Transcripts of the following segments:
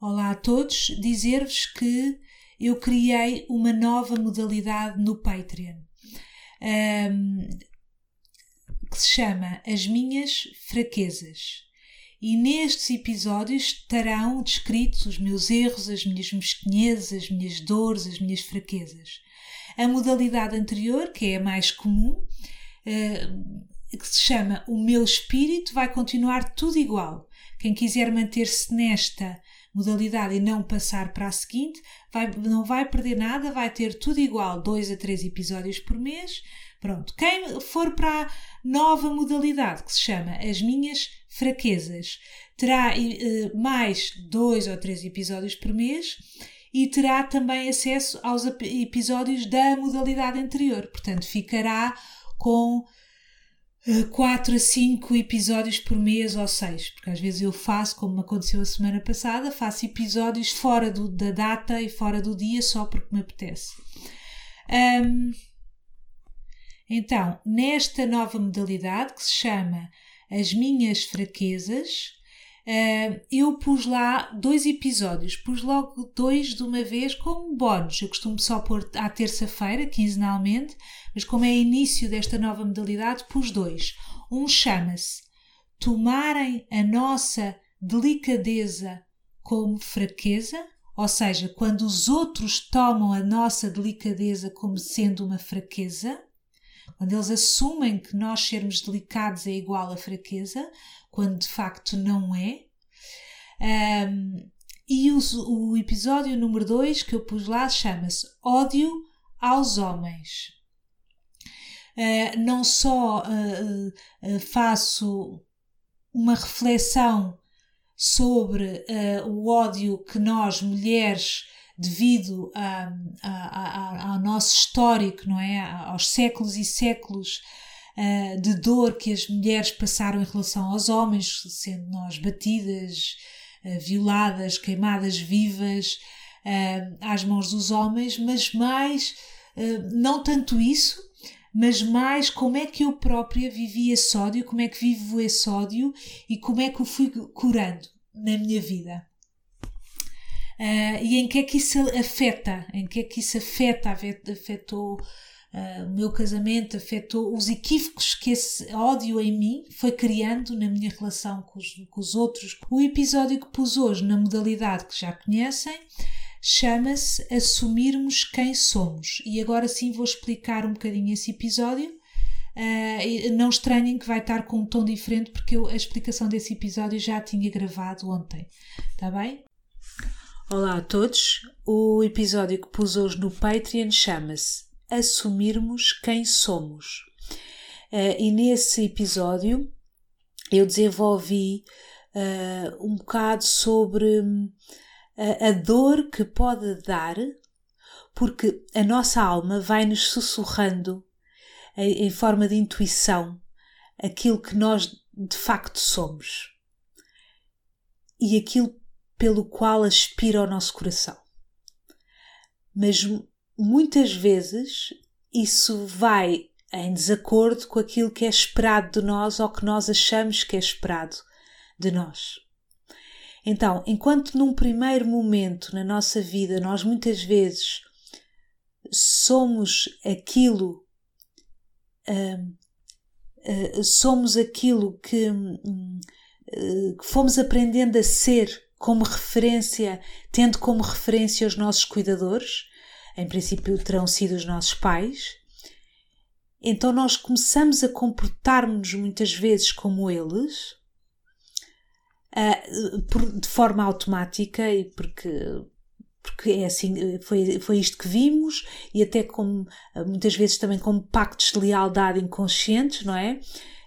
Olá a todos, dizer-vos que eu criei uma nova modalidade no Patreon um, que se chama As Minhas Fraquezas. E nestes episódios estarão descritos os meus erros, as minhas mesquinhezas, as minhas dores, as minhas fraquezas. A modalidade anterior, que é a mais comum, uh, que se chama O Meu Espírito, vai continuar tudo igual. Quem quiser manter-se nesta modalidade e não passar para a seguinte, vai, não vai perder nada, vai ter tudo igual, dois a três episódios por mês. Pronto. Quem for para a nova modalidade, que se chama As Minhas Fraquezas, terá uh, mais dois ou três episódios por mês e terá também acesso aos episódios da modalidade anterior. Portanto, ficará com 4 a 5 episódios por mês ou 6, porque às vezes eu faço, como aconteceu a semana passada, faço episódios fora do, da data e fora do dia só porque me apetece. Um, então, nesta nova modalidade que se chama As Minhas Fraquezas, Uh, eu pus lá dois episódios, pus logo dois de uma vez como bónus. Eu costumo só pôr à terça-feira, quinzenalmente, mas como é início desta nova modalidade, pus dois. Um chama-se Tomarem a nossa delicadeza como fraqueza, ou seja, quando os outros tomam a nossa delicadeza como sendo uma fraqueza, quando eles assumem que nós sermos delicados é igual a fraqueza, quando de facto não é. Um, e o, o, episódio número 2 que eu pus lá chama-se Ódio aos Homens. Uh, não só uh, uh, faço uma reflexão sobre o ódio que nós, mulheres, devido a, a, a, ao nosso histórico, não é? aos séculos e séculos uh, de dor que as mulheres passaram em relação aos homens, sendo nós batidas, uh, violadas, queimadas vivas uh, às mãos dos homens, mas mais, não tanto isso, mas mais como é que eu própria vivi esse ódio, como é que vivo esse ódio e como é que o fui curando na minha vida. Uh, e em que é que isso afeta, em que é que isso afeta, afetou uh, o meu casamento, afetou os equívocos que esse ódio em mim foi criando na minha relação com os, com os outros. O episódio que pus hoje, na modalidade que já conhecem, chama-se Assumirmos Quem Somos. E agora sim vou explicar um bocadinho esse episódio. Uh, não estranhem que vai estar com um tom diferente porque eu a explicação desse episódio já tinha gravado ontem, está bem? Olá a todos. O episódio que pus hoje no Patreon chama-se Assumirmos Quem Somos. Uh, e nesse episódio eu desenvolvi uh, um bocado sobre uh, a dor que pode dar, porque a nossa alma vai nos sussurrando em, em forma de intuição aquilo que nós de facto somos. E aquilo pelo qual aspira o nosso coração. Mas muitas vezes isso vai em desacordo com aquilo que é esperado de nós ou que nós achamos que é esperado de nós. Então, enquanto num primeiro momento na nossa vida nós muitas vezes somos aquilo, uh, uh, somos aquilo que, uh, que fomos aprendendo a ser como referência, tendo como referência os nossos cuidadores, em princípio terão sido os nossos pais, então nós começamos a comportar-nos muitas vezes como eles, uh, de forma automática e porque porque é assim, foi, foi isto que vimos e até como muitas vezes também como pactos de lealdade inconscientes, não é?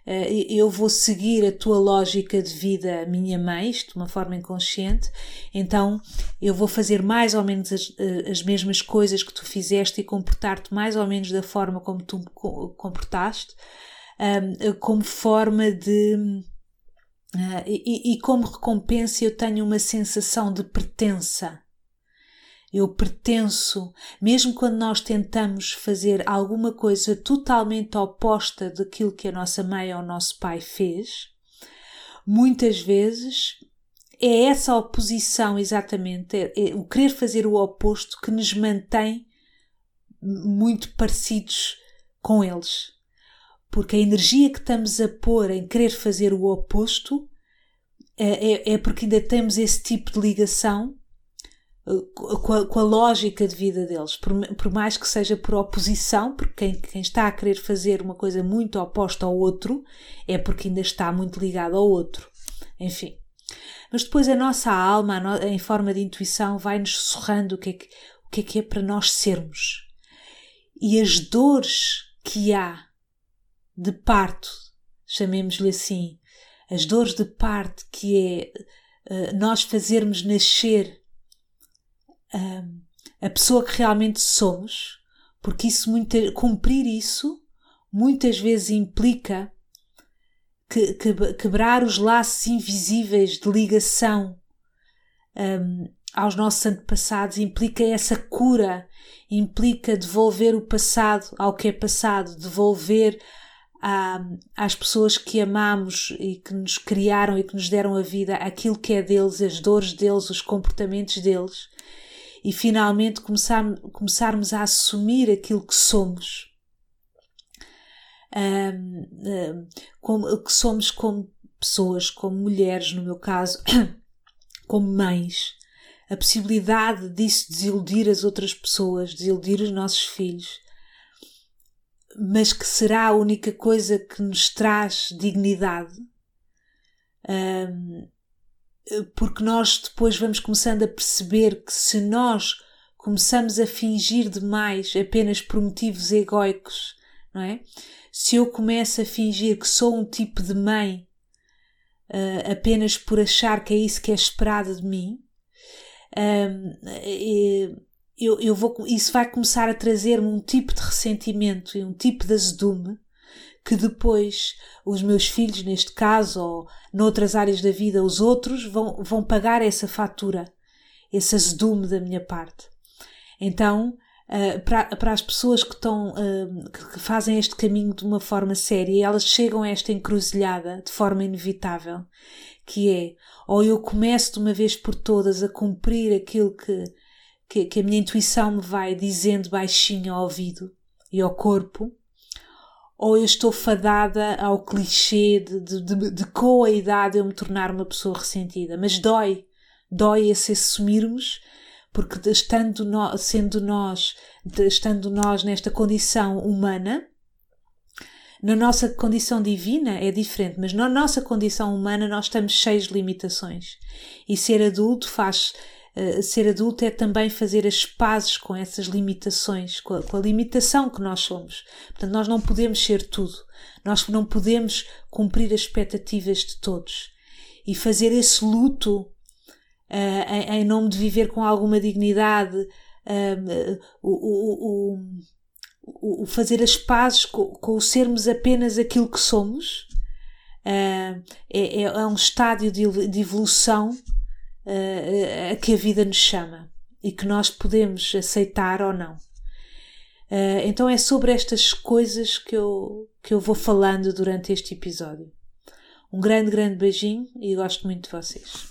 Eh, eu vou seguir a tua lógica de vida, minha mãe, de uma forma inconsciente, então eu vou fazer mais ou menos as, eh, as mesmas coisas que tu fizeste e comportar-te mais ou menos da forma como tu comportaste, como forma de. e, e como recompensa eu tenho uma sensação de pertença eu pertenço, mesmo quando nós tentamos fazer alguma coisa totalmente oposta daquilo que a nossa mãe ou o nosso pai fez, muitas vezes é essa oposição, exatamente, é, é o querer fazer o oposto que nos mantém muito parecidos com eles. Porque a energia que estamos a pôr em querer fazer o oposto é, é, é porque ainda temos esse tipo de ligação com a, com a, lógica de vida deles, por, por, mais que seja por oposição, porque quem, quem, está a querer fazer uma coisa muito oposta ao outro é porque ainda está muito ligado ao outro. Enfim. Mas depois a nossa alma, a em forma de intuição, vai-nos sussurrando o que, é que, o que é que é para nós sermos. E as dores que há de parto, chamemos-lhe assim, as dores de parto que é uh, nós fazermos nascer a pessoa que realmente somos, porque isso cumprir isso muitas vezes implica que, que, quebrar os laços invisíveis de ligação um, aos nossos antepassados, implica essa cura, implica devolver o passado ao que é passado, devolver a, às pessoas que amamos e que nos criaram e que nos deram a vida aquilo que é deles, as dores deles, os comportamentos deles e finalmente começar, começarmos a assumir aquilo que somos. Um, um, como, que somos como pessoas, como mulheres, no meu caso, como mães. A possibilidade disso desiludir as outras pessoas, desiludir os nossos filhos, mas que será a única coisa que nos traz dignidade. Um, porque nós depois vamos começando a perceber que se nós começamos a fingir demais apenas por motivos egóicos, não é? Se eu começo a fingir que sou um tipo de mãe uh, apenas por achar que é isso que é esperado de mim, uh, eu, eu vou, isso vai começar a trazer-me um tipo de ressentimento e um tipo de azedume que depois os meus filhos, neste caso, ou noutras áreas da vida, os outros, vão, vão pagar essa fatura, esse azedume da minha parte. Então, uh, para, para as pessoas que, estão, uh, que fazem este caminho de uma forma séria, elas chegam a esta encruzilhada de forma inevitável, que é, ou eu começo de uma vez por todas a cumprir aquilo que, que, que a minha intuição me vai dizendo baixinho ao ouvido e ao corpo, ou eu estou fadada ao clichê de, de, de, de com a idade eu me tornar uma pessoa ressentida. Mas dói, dói esse assumirmos, porque estando no, sendo nós, estando nós nesta condição humana, na nossa condição divina é diferente, mas na nossa condição humana nós estamos cheios de limitações. E ser adulto faz Uh, ser adulto é também fazer as pazes com essas limitações, com a, com a, limitação que nós somos. Portanto, nós não podemos ser tudo. Nós não podemos cumprir as expectativas de todos. E fazer esse luto uh, em, em, nome de viver com alguma dignidade, uh, o, o, o, o, fazer as pazes com, com o sermos apenas aquilo que somos, é, é, é um estádio de, de evolução a que a vida nos chama e que nós podemos aceitar ou não. Uh, então é sobre estas coisas que eu, que eu vou falando durante este episódio. Um grande, grande beijinho e gosto muito de vocês.